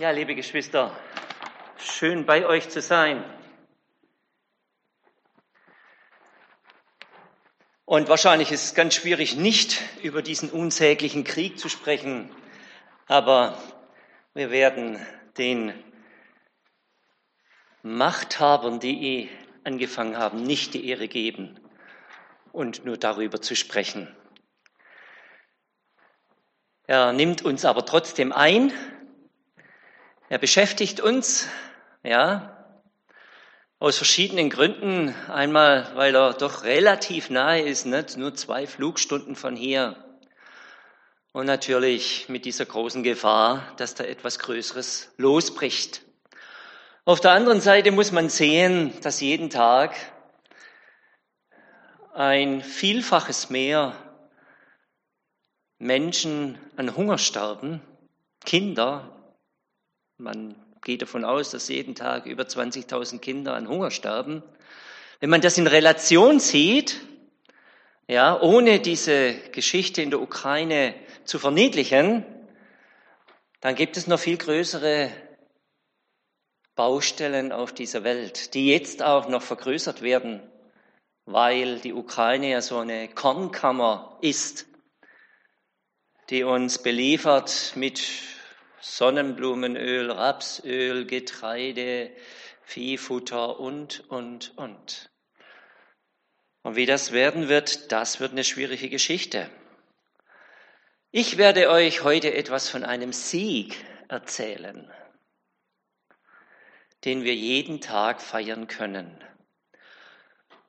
Ja, liebe Geschwister, schön bei euch zu sein. Und wahrscheinlich ist es ganz schwierig, nicht über diesen unsäglichen Krieg zu sprechen, aber wir werden den Machthabern, die angefangen haben, nicht die Ehre geben und nur darüber zu sprechen. Er nimmt uns aber trotzdem ein er beschäftigt uns, ja, aus verschiedenen Gründen. Einmal, weil er doch relativ nahe ist, nicht? nur zwei Flugstunden von hier. Und natürlich mit dieser großen Gefahr, dass da etwas Größeres losbricht. Auf der anderen Seite muss man sehen, dass jeden Tag ein Vielfaches mehr Menschen an Hunger sterben, Kinder man geht davon aus, dass jeden Tag über 20.000 Kinder an Hunger sterben. Wenn man das in Relation sieht, ja, ohne diese Geschichte in der Ukraine zu verniedlichen, dann gibt es noch viel größere Baustellen auf dieser Welt, die jetzt auch noch vergrößert werden, weil die Ukraine ja so eine Kornkammer ist, die uns beliefert mit Sonnenblumenöl, Rapsöl, Getreide, Viehfutter und, und, und. Und wie das werden wird, das wird eine schwierige Geschichte. Ich werde euch heute etwas von einem Sieg erzählen, den wir jeden Tag feiern können.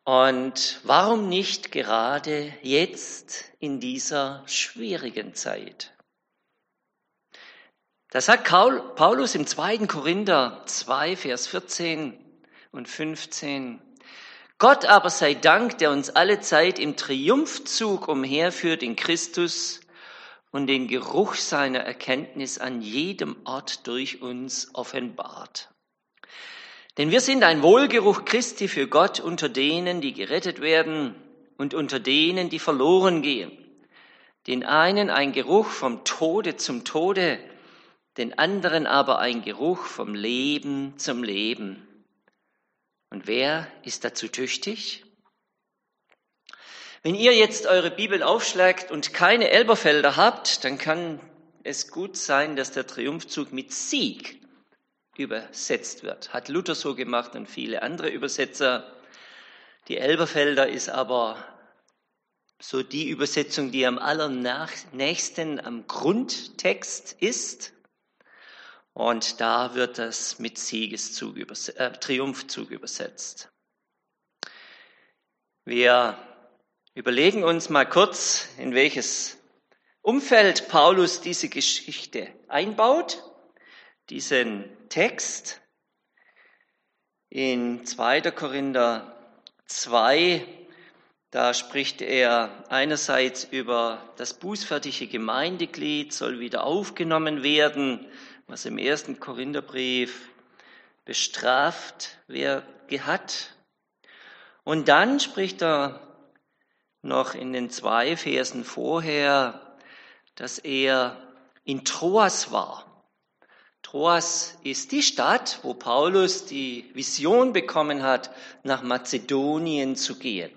Und warum nicht gerade jetzt in dieser schwierigen Zeit? Da sagt Paulus im 2. Korinther 2, Vers 14 und 15, Gott aber sei Dank, der uns alle Zeit im Triumphzug umherführt in Christus und den Geruch seiner Erkenntnis an jedem Ort durch uns offenbart. Denn wir sind ein Wohlgeruch Christi für Gott unter denen, die gerettet werden und unter denen, die verloren gehen. Den einen ein Geruch vom Tode zum Tode, den anderen aber ein Geruch vom Leben zum Leben. Und wer ist dazu tüchtig? Wenn ihr jetzt eure Bibel aufschlagt und keine Elberfelder habt, dann kann es gut sein, dass der Triumphzug mit Sieg übersetzt wird. Hat Luther so gemacht und viele andere Übersetzer. Die Elberfelder ist aber so die Übersetzung, die am allernächsten am Grundtext ist. Und da wird es mit Siegeszug, äh, Triumphzug übersetzt. Wir überlegen uns mal kurz, in welches Umfeld Paulus diese Geschichte einbaut, diesen Text. In 2. Korinther 2, da spricht er einerseits über das bußfertige Gemeindeglied soll wieder aufgenommen werden, was im ersten Korintherbrief bestraft wer hat. Und dann spricht er noch in den zwei Versen vorher, dass er in Troas war. Troas ist die Stadt, wo Paulus die Vision bekommen hat, nach Mazedonien zu gehen.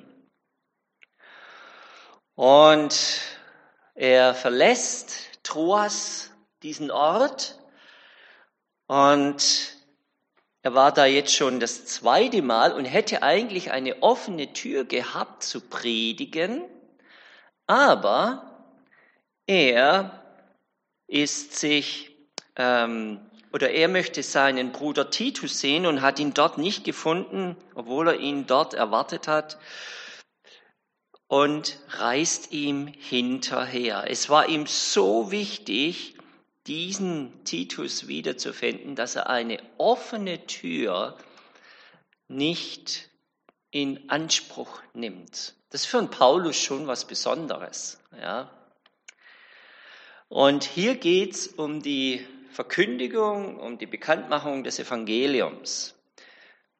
Und er verlässt Troas, diesen Ort, und er war da jetzt schon das zweite Mal und hätte eigentlich eine offene Tür gehabt zu predigen, aber er ist sich ähm, oder er möchte seinen Bruder Titus sehen und hat ihn dort nicht gefunden, obwohl er ihn dort erwartet hat und reist ihm hinterher. Es war ihm so wichtig, diesen Titus wiederzufinden, dass er eine offene Tür nicht in Anspruch nimmt. Das ist für einen Paulus schon was Besonderes. Ja. Und hier geht es um die Verkündigung, um die Bekanntmachung des Evangeliums.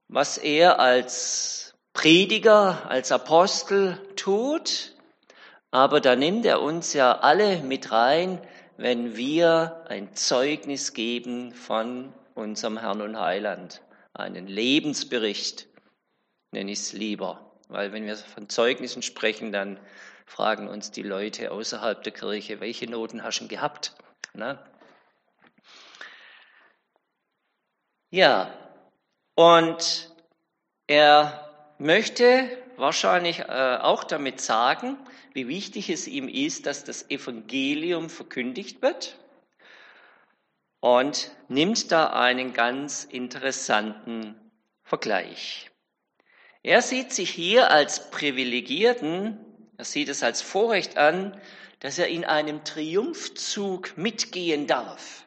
Was er als Prediger, als Apostel tut, aber da nimmt er uns ja alle mit rein, wenn wir ein Zeugnis geben von unserem Herrn und Heiland, einen Lebensbericht, nenne ich es lieber. Weil wenn wir von Zeugnissen sprechen, dann fragen uns die Leute außerhalb der Kirche, welche Noten hast du gehabt? Na? Ja, und er möchte wahrscheinlich äh, auch damit sagen, wie wichtig es ihm ist, dass das Evangelium verkündigt wird und nimmt da einen ganz interessanten Vergleich. Er sieht sich hier als Privilegierten, er sieht es als Vorrecht an, dass er in einem Triumphzug mitgehen darf.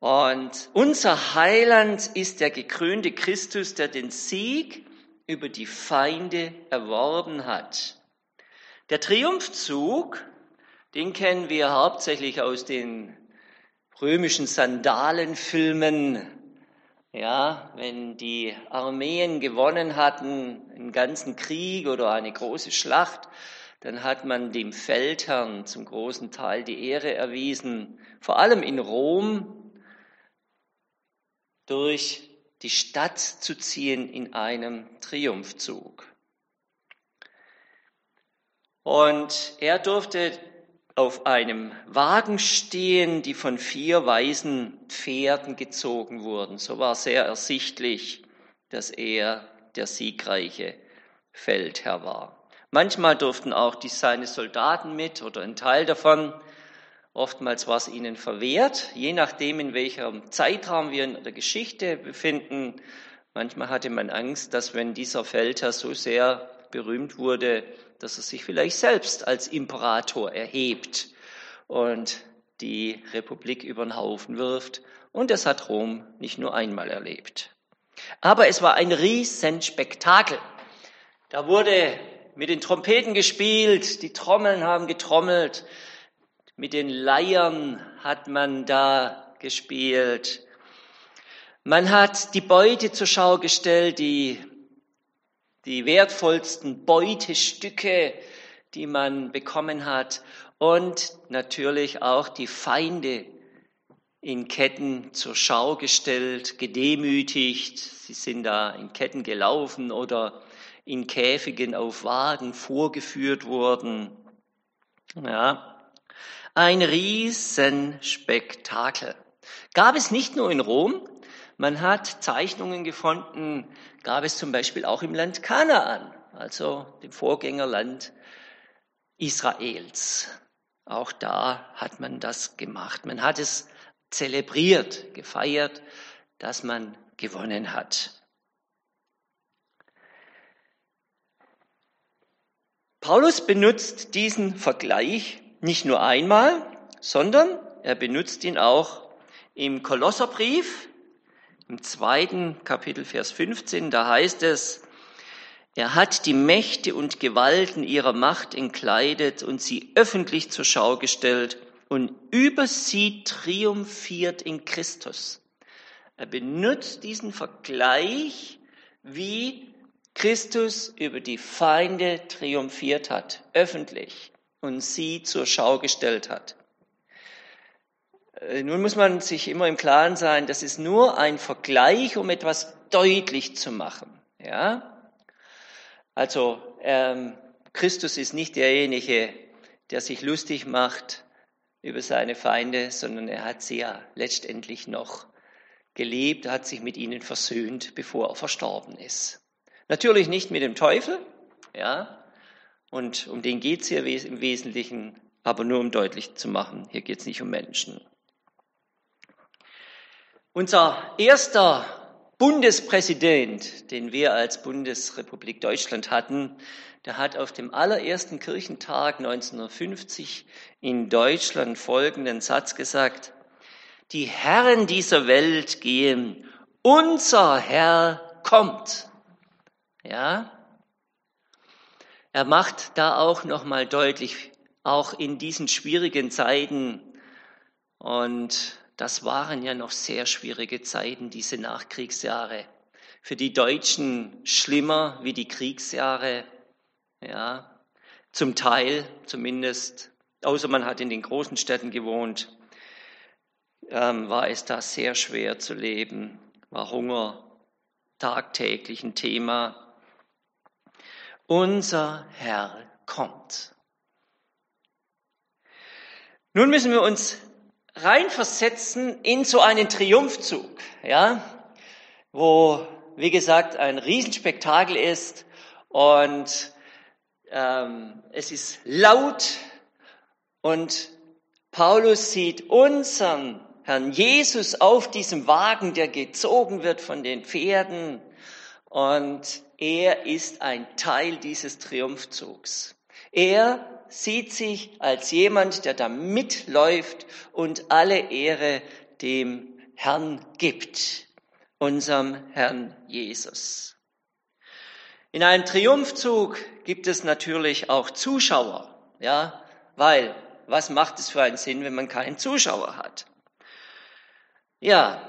Und unser Heiland ist der gekrönte Christus, der den Sieg über die Feinde erworben hat. Der Triumphzug, den kennen wir hauptsächlich aus den römischen Sandalenfilmen. Ja, wenn die Armeen gewonnen hatten, einen ganzen Krieg oder eine große Schlacht, dann hat man dem Feldherrn zum großen Teil die Ehre erwiesen, vor allem in Rom, durch die Stadt zu ziehen in einem Triumphzug. Und er durfte auf einem Wagen stehen, die von vier weißen Pferden gezogen wurden. So war sehr ersichtlich, dass er der siegreiche Feldherr war. Manchmal durften auch die, seine Soldaten mit oder ein Teil davon. Oftmals war es ihnen verwehrt, je nachdem, in welchem Zeitraum wir in der Geschichte befinden. Manchmal hatte man Angst, dass wenn dieser Feldherr so sehr berühmt wurde, dass er sich vielleicht selbst als Imperator erhebt und die Republik über den Haufen wirft. Und das hat Rom nicht nur einmal erlebt. Aber es war ein Riesenspektakel. Da wurde mit den Trompeten gespielt, die Trommeln haben getrommelt, mit den Leiern hat man da gespielt. Man hat die Beute zur Schau gestellt, die die wertvollsten Beutestücke, die man bekommen hat und natürlich auch die Feinde in Ketten zur Schau gestellt, gedemütigt. Sie sind da in Ketten gelaufen oder in Käfigen auf Wagen vorgeführt worden. Ja, ein Riesenspektakel. Gab es nicht nur in Rom, man hat Zeichnungen gefunden, gab es zum Beispiel auch im Land Kanaan, also dem Vorgängerland Israels. Auch da hat man das gemacht. Man hat es zelebriert, gefeiert, dass man gewonnen hat. Paulus benutzt diesen Vergleich nicht nur einmal, sondern er benutzt ihn auch im Kolosserbrief im zweiten Kapitel, Vers 15, da heißt es, er hat die Mächte und Gewalten ihrer Macht entkleidet und sie öffentlich zur Schau gestellt und über sie triumphiert in Christus. Er benutzt diesen Vergleich, wie Christus über die Feinde triumphiert hat, öffentlich, und sie zur Schau gestellt hat. Äh, nun muss man sich immer im Klaren sein, das ist nur ein Vergleich, um etwas deutlich zu machen. Ja? Also ähm, Christus ist nicht derjenige, der sich lustig macht über seine Feinde, sondern er hat sie ja letztendlich noch gelebt, hat sich mit ihnen versöhnt, bevor er verstorben ist. Natürlich nicht mit dem Teufel, ja, und um den geht es hier im Wesentlichen, aber nur um deutlich zu machen, hier geht es nicht um Menschen. Unser erster Bundespräsident, den wir als Bundesrepublik Deutschland hatten, der hat auf dem allerersten Kirchentag 1950 in Deutschland folgenden Satz gesagt, die Herren dieser Welt gehen, unser Herr kommt. Ja? Er macht da auch nochmal deutlich, auch in diesen schwierigen Zeiten und das waren ja noch sehr schwierige Zeiten, diese Nachkriegsjahre. Für die Deutschen schlimmer wie die Kriegsjahre, ja, zum Teil zumindest außer man hat in den großen Städten gewohnt, ähm, war es da sehr schwer zu leben, war Hunger tagtäglich ein Thema. Unser Herr kommt. Nun müssen wir uns reinversetzen in so einen Triumphzug, ja, wo, wie gesagt, ein Riesenspektakel ist und ähm, es ist laut und Paulus sieht unseren Herrn Jesus auf diesem Wagen, der gezogen wird von den Pferden und er ist ein Teil dieses Triumphzugs. Er sieht sich als jemand, der da mitläuft und alle Ehre dem Herrn gibt, unserem Herrn Jesus. In einem Triumphzug gibt es natürlich auch Zuschauer, ja, weil was macht es für einen Sinn, wenn man keinen Zuschauer hat? Ja,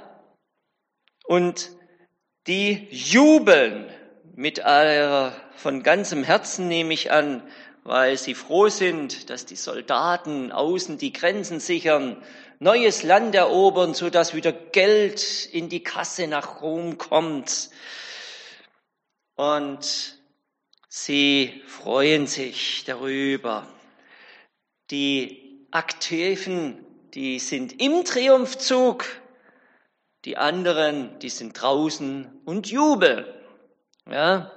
und die jubeln mit aller, von ganzem Herzen nehme ich an, weil sie froh sind, dass die Soldaten außen die Grenzen sichern, neues Land erobern, so dass wieder Geld in die Kasse nach Rom kommt. Und sie freuen sich darüber. Die Aktiven, die sind im Triumphzug, die anderen, die sind draußen und jubeln. Ja,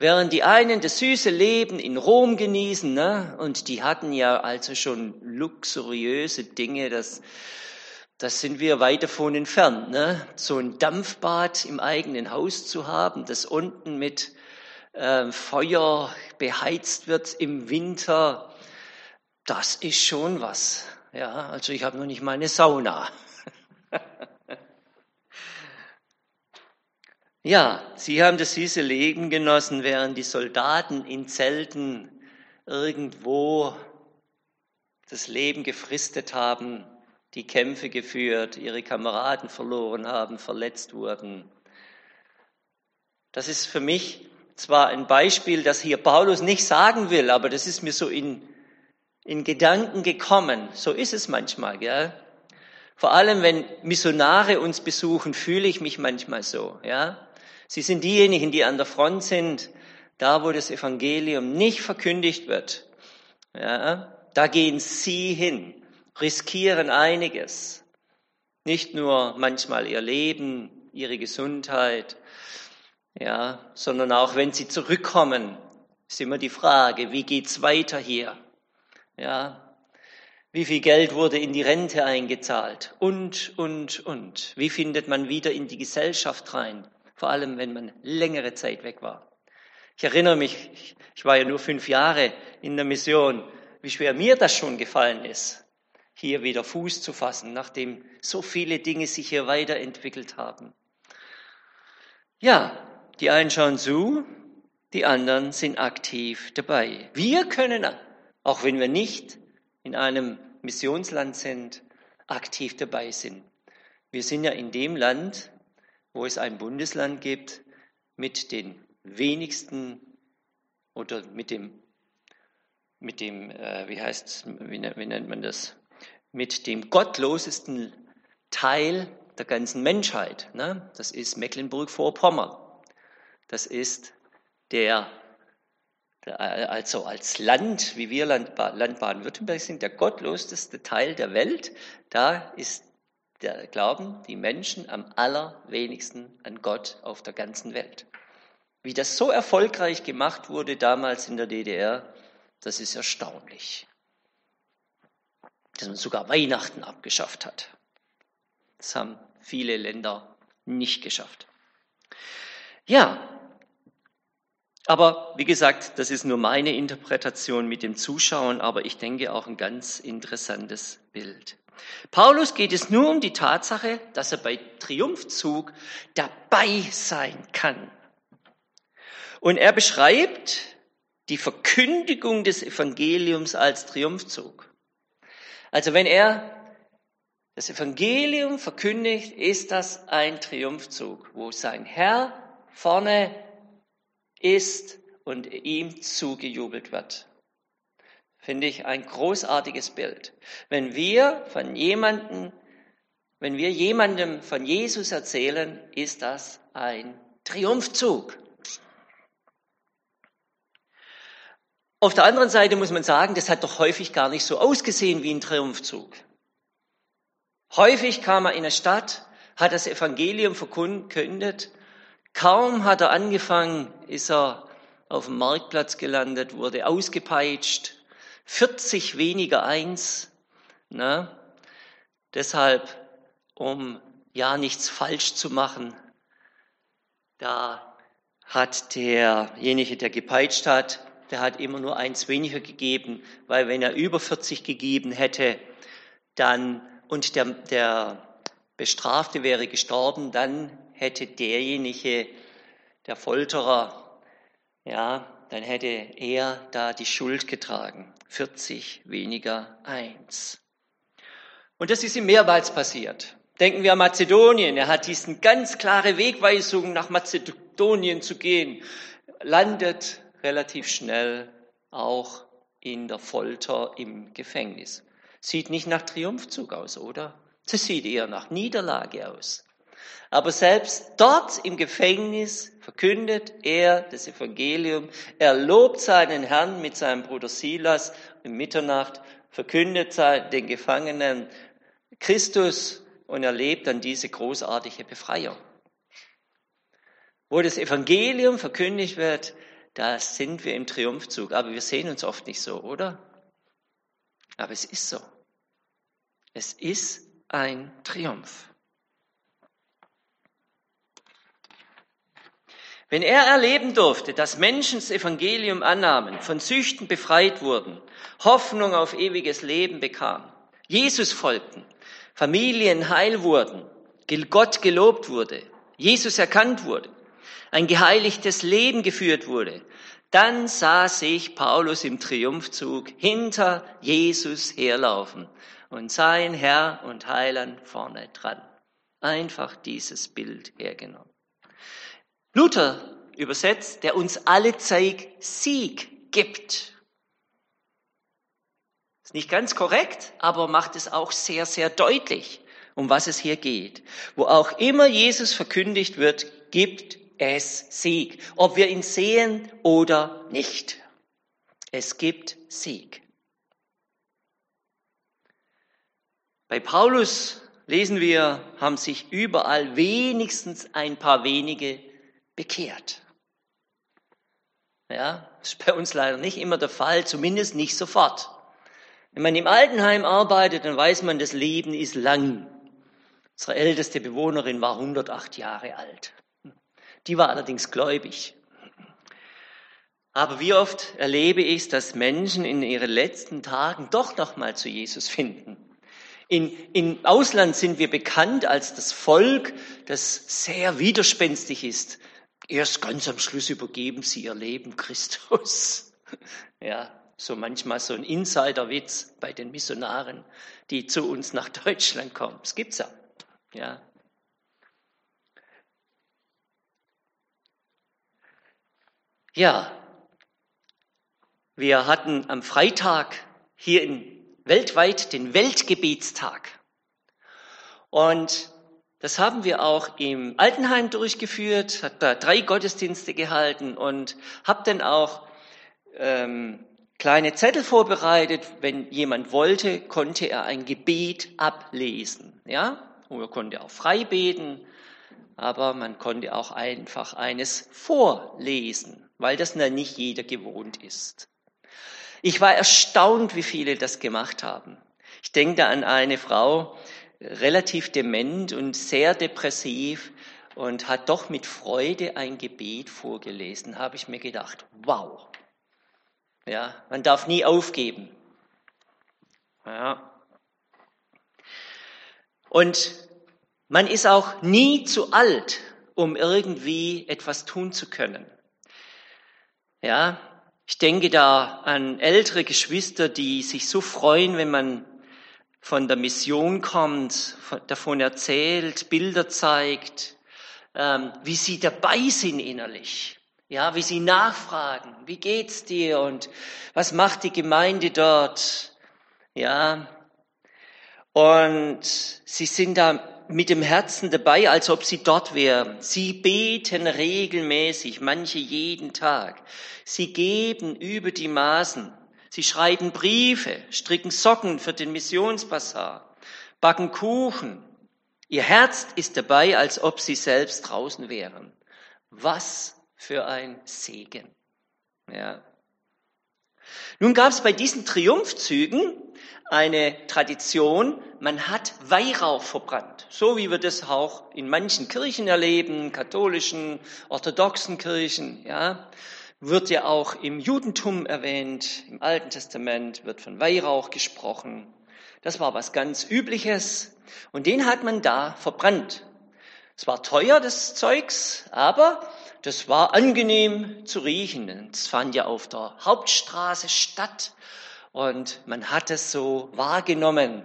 Während die einen das süße Leben in Rom genießen, ne? und die hatten ja also schon luxuriöse Dinge, das, das sind wir weit davon entfernt. Ne? So ein Dampfbad im eigenen Haus zu haben, das unten mit äh, Feuer beheizt wird im Winter, das ist schon was. Ja, also ich habe noch nicht mal eine Sauna. Ja, sie haben das süße Leben genossen, während die Soldaten in Zelten irgendwo das Leben gefristet haben, die Kämpfe geführt, ihre Kameraden verloren haben, verletzt wurden. Das ist für mich zwar ein Beispiel, das hier Paulus nicht sagen will, aber das ist mir so in, in Gedanken gekommen. So ist es manchmal, gell? Vor allem, wenn Missionare uns besuchen, fühle ich mich manchmal so, ja? Sie sind diejenigen, die an der Front sind, da wo das Evangelium nicht verkündigt wird. Ja, da gehen sie hin, riskieren einiges. Nicht nur manchmal ihr Leben, ihre Gesundheit, ja, sondern auch wenn sie zurückkommen, ist immer die Frage, wie geht's weiter hier? Ja, wie viel Geld wurde in die Rente eingezahlt? Und, und, und. Wie findet man wieder in die Gesellschaft rein? Vor allem wenn man längere Zeit weg war. Ich erinnere mich, ich war ja nur fünf Jahre in der Mission, wie schwer mir das schon gefallen ist, hier wieder Fuß zu fassen, nachdem so viele Dinge sich hier weiterentwickelt haben. Ja, die einen schauen zu, die anderen sind aktiv dabei. Wir können, auch wenn wir nicht in einem Missionsland sind, aktiv dabei sind. Wir sind ja in dem Land, wo es ein Bundesland gibt mit den wenigsten oder mit dem, mit dem äh, wie heißt wie, wie nennt man das, mit dem gottlosesten Teil der ganzen Menschheit. Ne? Das ist Mecklenburg-Vorpommern. Das ist der, der, also als Land, wie wir Land, Land Baden-Württemberg sind, der gottloseste Teil der Welt. Da ist da glauben die Menschen am allerwenigsten an Gott auf der ganzen Welt. Wie das so erfolgreich gemacht wurde damals in der DDR, das ist erstaunlich. Dass man sogar Weihnachten abgeschafft hat. Das haben viele Länder nicht geschafft. Ja, aber wie gesagt, das ist nur meine Interpretation mit dem Zuschauen, aber ich denke auch ein ganz interessantes Bild. Paulus geht es nur um die Tatsache, dass er bei Triumphzug dabei sein kann. Und er beschreibt die Verkündigung des Evangeliums als Triumphzug. Also wenn er das Evangelium verkündigt, ist das ein Triumphzug, wo sein Herr vorne ist und ihm zugejubelt wird. Finde ich ein großartiges Bild. Wenn wir von jemandem, wenn wir jemandem von Jesus erzählen, ist das ein Triumphzug. Auf der anderen Seite muss man sagen, das hat doch häufig gar nicht so ausgesehen wie ein Triumphzug. Häufig kam er in eine Stadt, hat das Evangelium verkündet. Kaum hat er angefangen, ist er auf dem Marktplatz gelandet, wurde ausgepeitscht. 40 weniger eins. Ne? Deshalb, um ja nichts falsch zu machen, da hat derjenige, der gepeitscht hat, der hat immer nur eins weniger gegeben, weil wenn er über 40 gegeben hätte, dann und der, der Bestrafte wäre gestorben, dann hätte derjenige, der Folterer, ja, dann hätte er da die Schuld getragen. 40 weniger eins. Und das ist ihm mehrmals passiert. Denken wir an Mazedonien. Er hat diesen ganz klare Wegweisung nach Mazedonien zu gehen, landet relativ schnell auch in der Folter im Gefängnis. Sieht nicht nach Triumphzug aus, oder? Das sieht eher nach Niederlage aus. Aber selbst dort im Gefängnis verkündet er das Evangelium. Er lobt seinen Herrn mit seinem Bruder Silas in Mitternacht, verkündet den Gefangenen Christus und erlebt dann diese großartige Befreiung. Wo das Evangelium verkündigt wird, da sind wir im Triumphzug, aber wir sehen uns oft nicht so, oder? Aber es ist so. Es ist ein Triumph. Wenn er erleben durfte, dass Menschen das Evangelium annahmen, von Süchten befreit wurden, Hoffnung auf ewiges Leben bekamen, Jesus folgten, Familien heil wurden, Gott gelobt wurde, Jesus erkannt wurde, ein geheiligtes Leben geführt wurde, dann sah sich Paulus im Triumphzug hinter Jesus herlaufen und sein Herr und Heiland vorne dran. Einfach dieses Bild hergenommen. Luther übersetzt, der uns alle Zeit Sieg gibt. Ist nicht ganz korrekt, aber macht es auch sehr, sehr deutlich, um was es hier geht. Wo auch immer Jesus verkündigt wird, gibt es Sieg, ob wir ihn sehen oder nicht. Es gibt Sieg. Bei Paulus lesen wir, haben sich überall wenigstens ein paar wenige bekehrt. Ja, das ist bei uns leider nicht immer der Fall, zumindest nicht sofort. Wenn man im Altenheim arbeitet, dann weiß man, das Leben ist lang. Unsere älteste Bewohnerin war 108 Jahre alt. Die war allerdings gläubig. Aber wie oft erlebe ich, dass Menschen in ihren letzten Tagen doch noch mal zu Jesus finden. In, Im Ausland sind wir bekannt als das Volk, das sehr widerspenstig ist. Erst ganz am Schluss übergeben sie ihr Leben Christus. Ja, so manchmal so ein Insiderwitz bei den Missionaren, die zu uns nach Deutschland kommen. Das gibt's ja. Ja, Ja, wir hatten am Freitag hier in, weltweit den Weltgebetstag. Und das haben wir auch im Altenheim durchgeführt, hat da drei Gottesdienste gehalten und habe dann auch ähm, kleine Zettel vorbereitet. Wenn jemand wollte, konnte er ein Gebet ablesen. Ja, oder konnte auch frei beten, aber man konnte auch einfach eines vorlesen weil das nicht jeder gewohnt ist. Ich war erstaunt, wie viele das gemacht haben. Ich denke an eine Frau, relativ dement und sehr depressiv und hat doch mit Freude ein Gebet vorgelesen. Habe ich mir gedacht, wow. Ja, man darf nie aufgeben. Ja. Und man ist auch nie zu alt, um irgendwie etwas tun zu können. Ja, ich denke da an ältere Geschwister, die sich so freuen, wenn man von der Mission kommt, davon erzählt, Bilder zeigt, ähm, wie sie dabei sind innerlich, Ja, wie sie nachfragen, wie geht's dir und was macht die Gemeinde dort? Ja. Und sie sind da mit dem Herzen dabei, als ob sie dort wären. Sie beten regelmäßig, manche jeden Tag. Sie geben über die Maßen. Sie schreiben Briefe, stricken Socken für den Missionsbasar, backen Kuchen. Ihr Herz ist dabei, als ob sie selbst draußen wären. Was für ein Segen. Ja. Nun gab es bei diesen Triumphzügen eine Tradition, man hat Weihrauch verbrannt, so wie wir das auch in manchen Kirchen erleben, katholischen, orthodoxen Kirchen, ja. Wird ja auch im Judentum erwähnt, im Alten Testament wird von Weihrauch gesprochen. Das war was ganz Übliches und den hat man da verbrannt. Es war teuer, das Zeugs, aber das war angenehm zu riechen. Es fand ja auf der Hauptstraße statt und man hat es so wahrgenommen.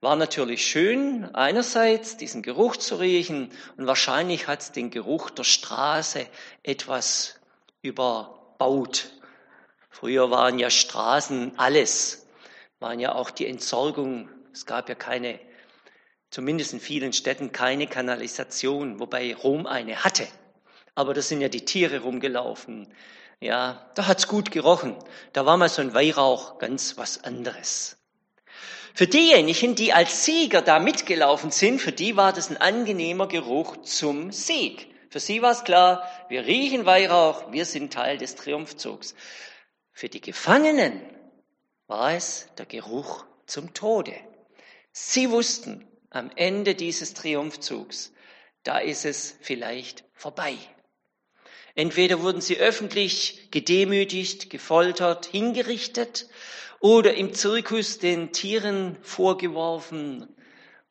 War natürlich schön, einerseits diesen Geruch zu riechen und wahrscheinlich hat es den Geruch der Straße etwas überbaut. Früher waren ja Straßen alles, waren ja auch die Entsorgung. Es gab ja keine, zumindest in vielen Städten, keine Kanalisation, wobei Rom eine hatte. Aber da sind ja die Tiere rumgelaufen. Ja, da hat's gut gerochen. Da war mal so ein Weihrauch ganz was anderes. Für diejenigen, die als Sieger da mitgelaufen sind, für die war das ein angenehmer Geruch zum Sieg. Für sie war es klar, wir riechen Weihrauch, wir sind Teil des Triumphzugs. Für die Gefangenen war es der Geruch zum Tode. Sie wussten, am Ende dieses Triumphzugs, da ist es vielleicht vorbei. Entweder wurden sie öffentlich gedemütigt, gefoltert, hingerichtet oder im Zirkus den Tieren vorgeworfen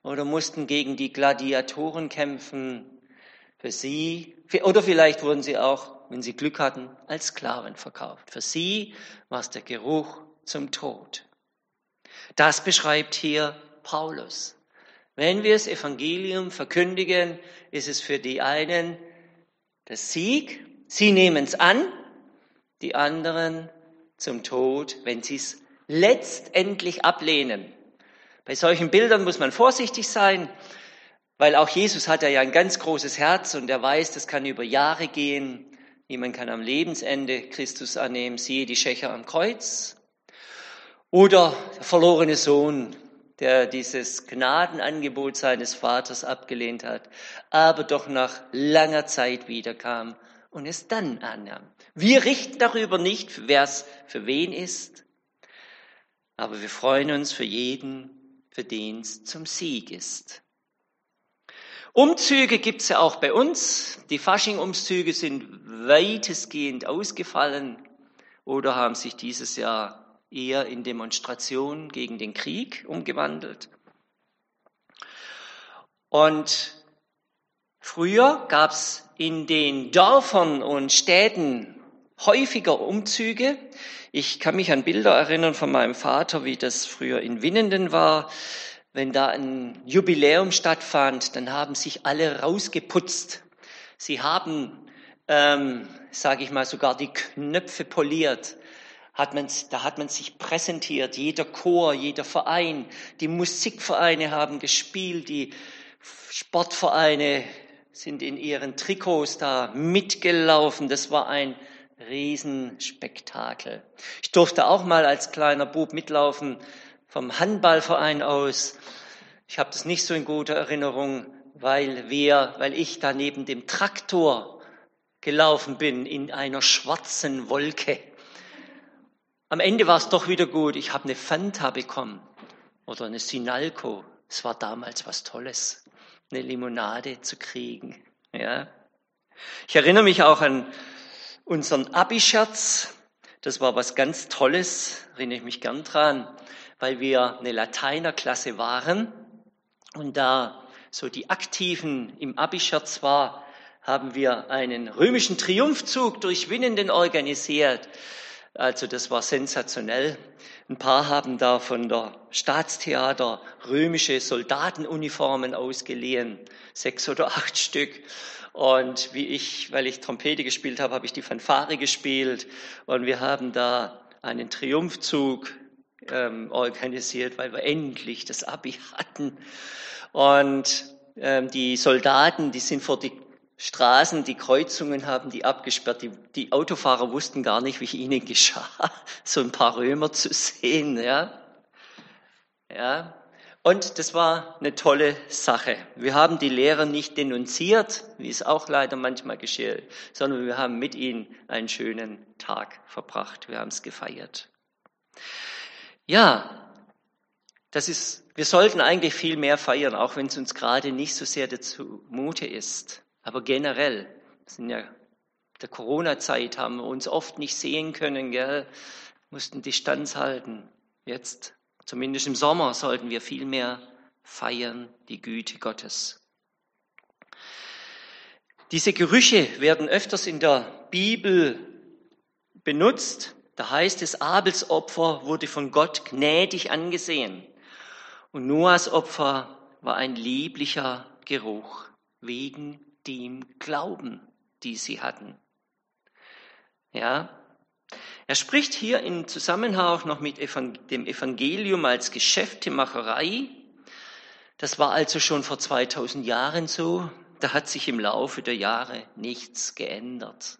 oder mussten gegen die Gladiatoren kämpfen. Für sie, oder vielleicht wurden sie auch, wenn sie Glück hatten, als Sklaven verkauft. Für sie war es der Geruch zum Tod. Das beschreibt hier Paulus. Wenn wir das Evangelium verkündigen, ist es für die einen der Sieg Sie nehmen es an, die anderen zum Tod, wenn sie es letztendlich ablehnen. Bei solchen Bildern muss man vorsichtig sein, weil auch Jesus hat ja ein ganz großes Herz und er weiß, das kann über Jahre gehen. Niemand kann am Lebensende Christus annehmen, siehe die Schächer am Kreuz. Oder der verlorene Sohn, der dieses Gnadenangebot seines Vaters abgelehnt hat, aber doch nach langer Zeit wiederkam und es dann annahm. Wir richten darüber nicht, wer es für wen ist, aber wir freuen uns für jeden, für den es zum Sieg ist. Umzüge gibt es ja auch bei uns. Die Fasching-Umzüge sind weitestgehend ausgefallen oder haben sich dieses Jahr eher in Demonstrationen gegen den Krieg umgewandelt. Und früher gab es in den Dörfern und Städten häufiger Umzüge. Ich kann mich an Bilder erinnern von meinem Vater, wie das früher in Winnenden war. Wenn da ein Jubiläum stattfand, dann haben sich alle rausgeputzt. Sie haben, ähm, sage ich mal, sogar die Knöpfe poliert. Hat man, da hat man sich präsentiert, jeder Chor, jeder Verein, die Musikvereine haben gespielt, die Sportvereine, sind in ihren Trikots da mitgelaufen. Das war ein Riesenspektakel. Ich durfte auch mal als kleiner Bub mitlaufen vom Handballverein aus. Ich habe das nicht so in guter Erinnerung, weil wir, weil ich da neben dem Traktor gelaufen bin in einer schwarzen Wolke. Am Ende war es doch wieder gut. Ich habe eine Fanta bekommen oder eine Sinalco. Es war damals was Tolles eine Limonade zu kriegen. Ja. Ich erinnere mich auch an unseren Abi-Scherz. Das war was ganz Tolles, erinnere ich mich gern dran, weil wir eine Lateinerklasse waren und da so die Aktiven im Abi-Scherz war, haben wir einen römischen Triumphzug durch Winnenden organisiert. Also das war sensationell. Ein paar haben da von der Staatstheater römische Soldatenuniformen ausgeliehen, sechs oder acht Stück. Und wie ich, weil ich Trompete gespielt habe, habe ich die Fanfare gespielt. Und wir haben da einen Triumphzug ähm, organisiert, weil wir endlich das Abi hatten. Und ähm, die Soldaten, die sind vor die Straßen, die Kreuzungen haben die abgesperrt. Die, die Autofahrer wussten gar nicht, wie ihnen geschah, so ein paar Römer zu sehen. Ja, ja. Und das war eine tolle Sache. Wir haben die Lehrer nicht denunziert, wie es auch leider manchmal geschieht, sondern wir haben mit ihnen einen schönen Tag verbracht. Wir haben es gefeiert. Ja, das ist, wir sollten eigentlich viel mehr feiern, auch wenn es uns gerade nicht so sehr dazu Mute ist. Aber generell, sind ja der Corona-Zeit haben wir uns oft nicht sehen können, gell? mussten Distanz halten. Jetzt, zumindest im Sommer, sollten wir viel mehr feiern die Güte Gottes. Diese Gerüche werden öfters in der Bibel benutzt. Da heißt es, Abels Opfer wurde von Gott gnädig angesehen. Und Noahs Opfer war ein lieblicher Geruch wegen dem Glauben, die sie hatten. Ja, er spricht hier im Zusammenhang auch noch mit dem Evangelium als Geschäftemacherei. Das war also schon vor 2000 Jahren so. Da hat sich im Laufe der Jahre nichts geändert.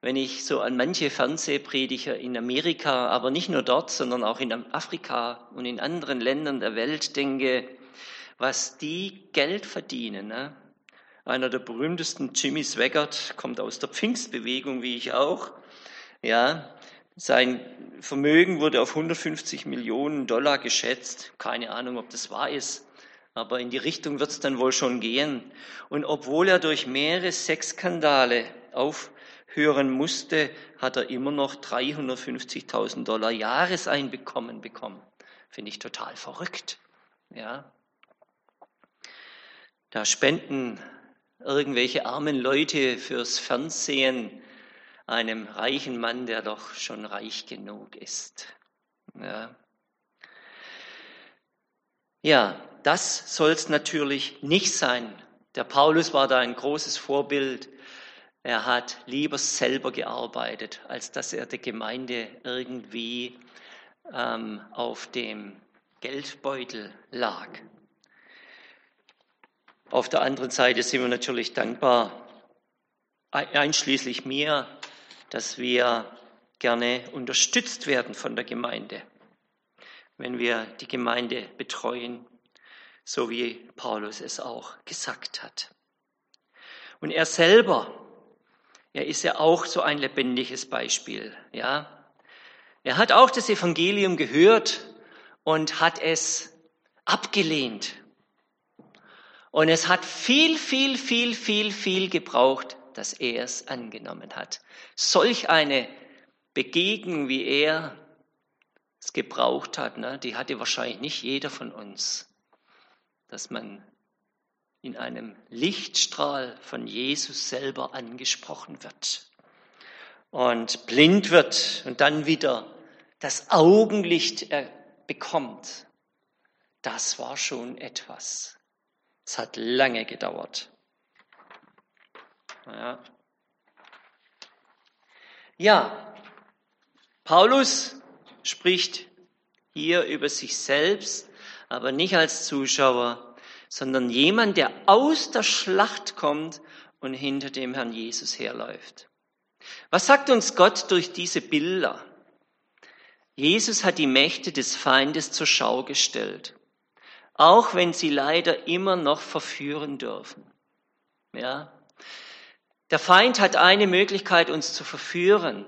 Wenn ich so an manche Fernsehprediger in Amerika, aber nicht nur dort, sondern auch in Afrika und in anderen Ländern der Welt denke, was die Geld verdienen, ne? einer der berühmtesten, Jimmy Swaggart, kommt aus der Pfingstbewegung, wie ich auch. Ja, sein Vermögen wurde auf 150 Millionen Dollar geschätzt. Keine Ahnung, ob das wahr ist, aber in die Richtung wird es dann wohl schon gehen. Und obwohl er durch mehrere Sexskandale aufhören musste, hat er immer noch 350.000 Dollar Jahreseinbekommen bekommen. Finde ich total verrückt. Ja. Da spenden irgendwelche armen Leute fürs Fernsehen einem reichen Mann, der doch schon reich genug ist. Ja, ja das soll es natürlich nicht sein. Der Paulus war da ein großes Vorbild. Er hat lieber selber gearbeitet, als dass er der Gemeinde irgendwie ähm, auf dem Geldbeutel lag. Auf der anderen Seite sind wir natürlich dankbar, einschließlich mir, dass wir gerne unterstützt werden von der Gemeinde, wenn wir die Gemeinde betreuen, so wie Paulus es auch gesagt hat. Und er selber, er ist ja auch so ein lebendiges Beispiel, ja. Er hat auch das Evangelium gehört und hat es abgelehnt und es hat viel, viel, viel, viel, viel gebraucht, dass er es angenommen hat. Solch eine Begegnung, wie er es gebraucht hat, ne, die hatte wahrscheinlich nicht jeder von uns. Dass man in einem Lichtstrahl von Jesus selber angesprochen wird und blind wird und dann wieder das Augenlicht bekommt. Das war schon etwas. Es hat lange gedauert. Ja. ja, Paulus spricht hier über sich selbst, aber nicht als Zuschauer, sondern jemand, der aus der Schlacht kommt und hinter dem Herrn Jesus herläuft. Was sagt uns Gott durch diese Bilder? Jesus hat die Mächte des Feindes zur Schau gestellt auch wenn sie leider immer noch verführen dürfen. Ja. Der Feind hat eine Möglichkeit, uns zu verführen.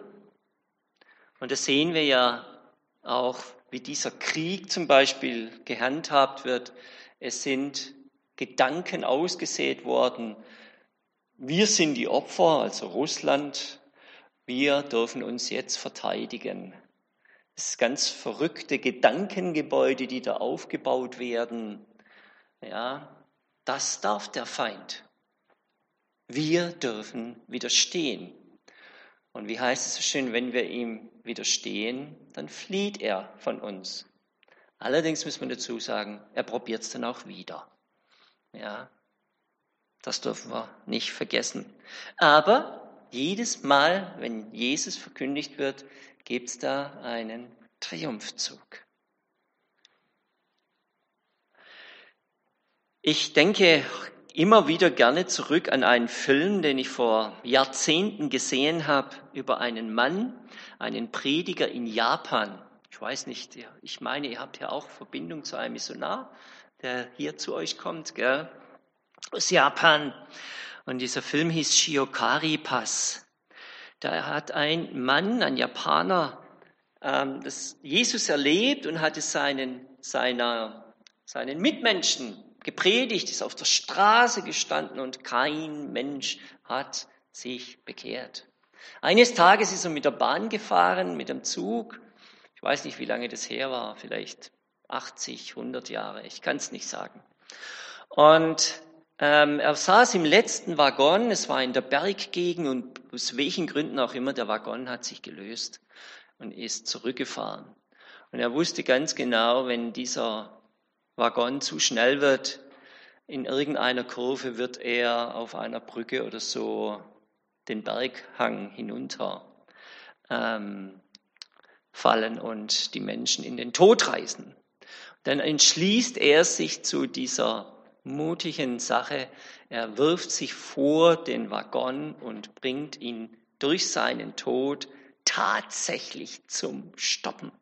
Und das sehen wir ja auch, wie dieser Krieg zum Beispiel gehandhabt wird. Es sind Gedanken ausgesät worden. Wir sind die Opfer, also Russland. Wir dürfen uns jetzt verteidigen. Das ganz verrückte Gedankengebäude, die da aufgebaut werden. Ja, das darf der Feind. Wir dürfen widerstehen. Und wie heißt es so schön, wenn wir ihm widerstehen, dann flieht er von uns. Allerdings muss man dazu sagen, er probiert es dann auch wieder. Ja, das dürfen wir nicht vergessen. Aber jedes Mal, wenn Jesus verkündigt wird, gibt es da einen Triumphzug. Ich denke immer wieder gerne zurück an einen Film, den ich vor Jahrzehnten gesehen habe, über einen Mann, einen Prediger in Japan. Ich weiß nicht, ich meine, ihr habt ja auch Verbindung zu einem Missionar, der hier zu euch kommt, gell? aus Japan. Und dieser Film hieß Shiokari Pass. Da hat ein Mann, ein Japaner, ähm, das Jesus erlebt und hatte seinen, seiner, seinen Mitmenschen gepredigt, ist auf der Straße gestanden und kein Mensch hat sich bekehrt. Eines Tages ist er mit der Bahn gefahren, mit dem Zug. Ich weiß nicht, wie lange das her war, vielleicht 80, 100 Jahre, ich kann es nicht sagen. Und ähm, er saß im letzten Waggon, es war in der Berggegend und aus welchen Gründen auch immer, der Waggon hat sich gelöst und ist zurückgefahren. Und er wusste ganz genau, wenn dieser Waggon zu schnell wird, in irgendeiner Kurve wird er auf einer Brücke oder so den Berghang hinunter ähm, fallen und die Menschen in den Tod reißen. Dann entschließt er sich zu dieser mutigen Sache. Er wirft sich vor den Waggon und bringt ihn durch seinen Tod tatsächlich zum Stoppen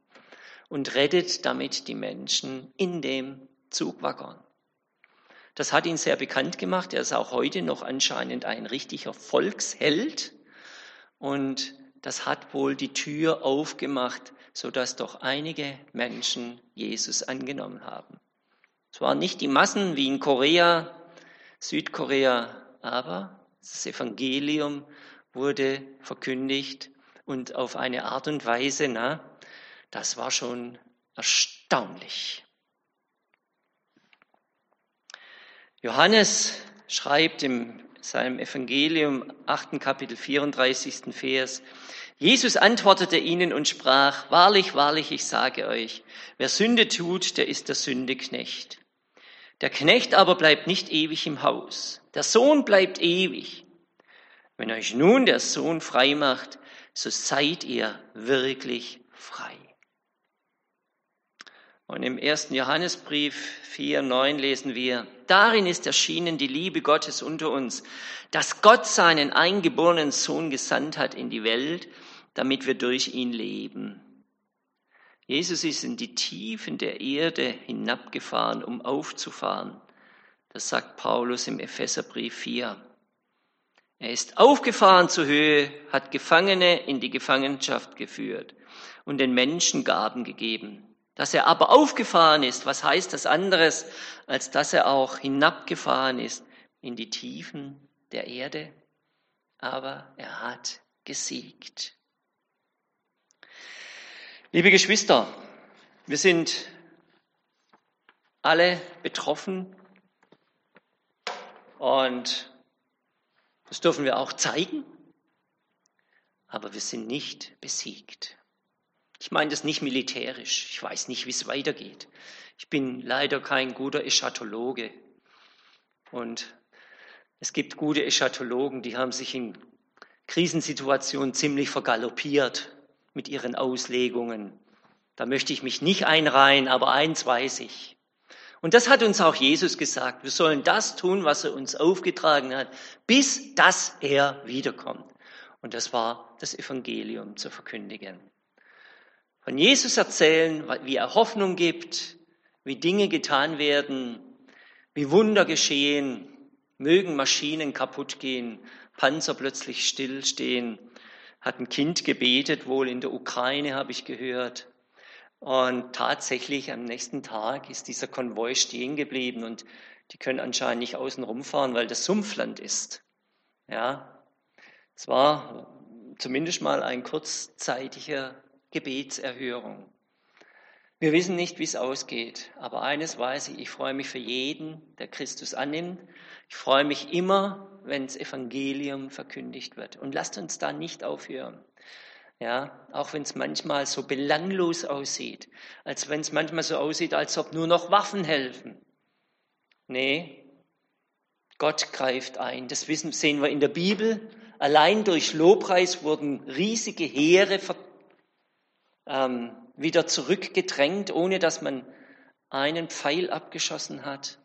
und rettet damit die Menschen in dem Zugwaggon. Das hat ihn sehr bekannt gemacht. Er ist auch heute noch anscheinend ein richtiger Volksheld. Und das hat wohl die Tür aufgemacht, sodass doch einige Menschen Jesus angenommen haben. Es waren nicht die Massen wie in Korea, Südkorea, aber das Evangelium wurde verkündigt und auf eine Art und Weise, na, das war schon erstaunlich. Johannes schreibt in seinem Evangelium, 8. Kapitel 34. Vers, Jesus antwortete ihnen und sprach, Wahrlich, wahrlich, ich sage euch, wer Sünde tut, der ist der Sündeknecht. Der Knecht aber bleibt nicht ewig im Haus, der Sohn bleibt ewig. Wenn euch nun der Sohn frei macht, so seid ihr wirklich frei. Und im ersten Johannesbrief 4, 9 lesen wir, darin ist erschienen die Liebe Gottes unter uns, dass Gott seinen eingeborenen Sohn gesandt hat in die Welt, damit wir durch ihn leben. Jesus ist in die Tiefen der Erde hinabgefahren, um aufzufahren. Das sagt Paulus im Epheserbrief 4. Er ist aufgefahren zur Höhe, hat Gefangene in die Gefangenschaft geführt und den Menschen Gaben gegeben. Dass er aber aufgefahren ist, was heißt das anderes, als dass er auch hinabgefahren ist in die Tiefen der Erde? Aber er hat gesiegt. Liebe Geschwister, wir sind alle betroffen und das dürfen wir auch zeigen, aber wir sind nicht besiegt. Ich meine das nicht militärisch. Ich weiß nicht, wie es weitergeht. Ich bin leider kein guter Eschatologe. Und es gibt gute Eschatologen, die haben sich in Krisensituationen ziemlich vergaloppiert mit ihren Auslegungen. Da möchte ich mich nicht einreihen, aber eins weiß ich. Und das hat uns auch Jesus gesagt. Wir sollen das tun, was er uns aufgetragen hat, bis dass er wiederkommt. Und das war das Evangelium zu verkündigen. Von Jesus erzählen, wie er Hoffnung gibt, wie Dinge getan werden, wie Wunder geschehen, mögen Maschinen kaputt gehen, Panzer plötzlich stillstehen, hat ein Kind gebetet, wohl in der Ukraine habe ich gehört. Und tatsächlich am nächsten Tag ist dieser Konvoi stehen geblieben und die können anscheinend nicht außen rumfahren, weil das Sumpfland ist. Ja, es war zumindest mal ein kurzzeitiger Gebetserhörung. Wir wissen nicht, wie es ausgeht, aber eines weiß ich, ich freue mich für jeden, der Christus annimmt. Ich freue mich immer, wenn das Evangelium verkündigt wird. Und lasst uns da nicht aufhören. Ja, auch wenn es manchmal so belanglos aussieht, als wenn es manchmal so aussieht, als ob nur noch Waffen helfen. Nee, Gott greift ein. Das wissen, sehen wir in der Bibel. Allein durch Lobpreis wurden riesige Heere ähm, wieder zurückgedrängt, ohne dass man einen Pfeil abgeschossen hat.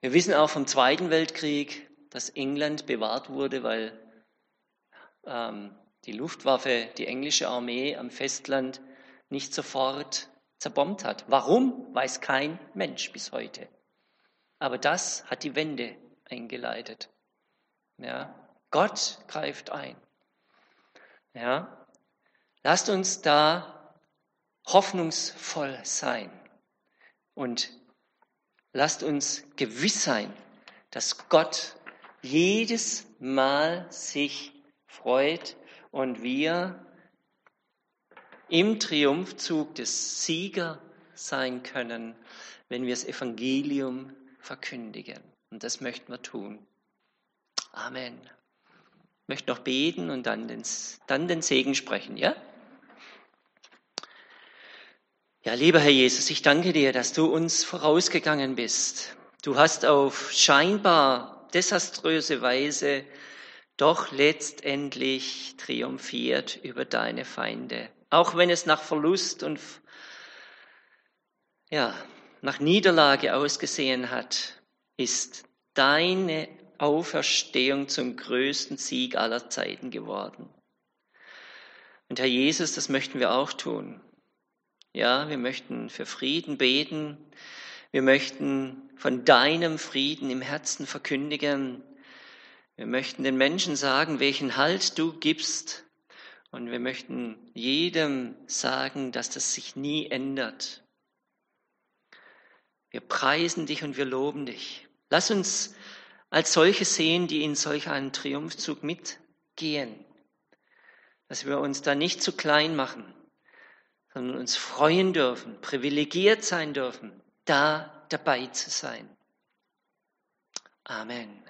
Wir wissen auch vom Zweiten Weltkrieg, dass England bewahrt wurde, weil ähm, die Luftwaffe, die englische Armee am Festland nicht sofort zerbombt hat. Warum, weiß kein Mensch bis heute. Aber das hat die Wende eingeleitet. Ja, Gott greift ein. Ja, lasst uns da hoffnungsvoll sein und lasst uns gewiss sein, dass Gott jedes Mal sich freut und wir im Triumphzug des Sieger sein können, wenn wir das Evangelium verkündigen. Und das möchten wir tun. Amen. Ich möchte noch beten und dann den, dann den Segen sprechen, ja? Ja, lieber Herr Jesus, ich danke dir, dass du uns vorausgegangen bist. Du hast auf scheinbar desaströse Weise doch letztendlich triumphiert über deine Feinde. Auch wenn es nach Verlust und ja, nach Niederlage ausgesehen hat, ist deine Auferstehung zum größten Sieg aller Zeiten geworden. Und Herr Jesus, das möchten wir auch tun. Ja, wir möchten für Frieden beten. Wir möchten von deinem Frieden im Herzen verkündigen. Wir möchten den Menschen sagen, welchen Halt du gibst. Und wir möchten jedem sagen, dass das sich nie ändert. Wir preisen dich und wir loben dich. Lass uns als solche sehen, die in solch einen Triumphzug mitgehen. Dass wir uns da nicht zu klein machen, sondern uns freuen dürfen, privilegiert sein dürfen, da dabei zu sein. Amen.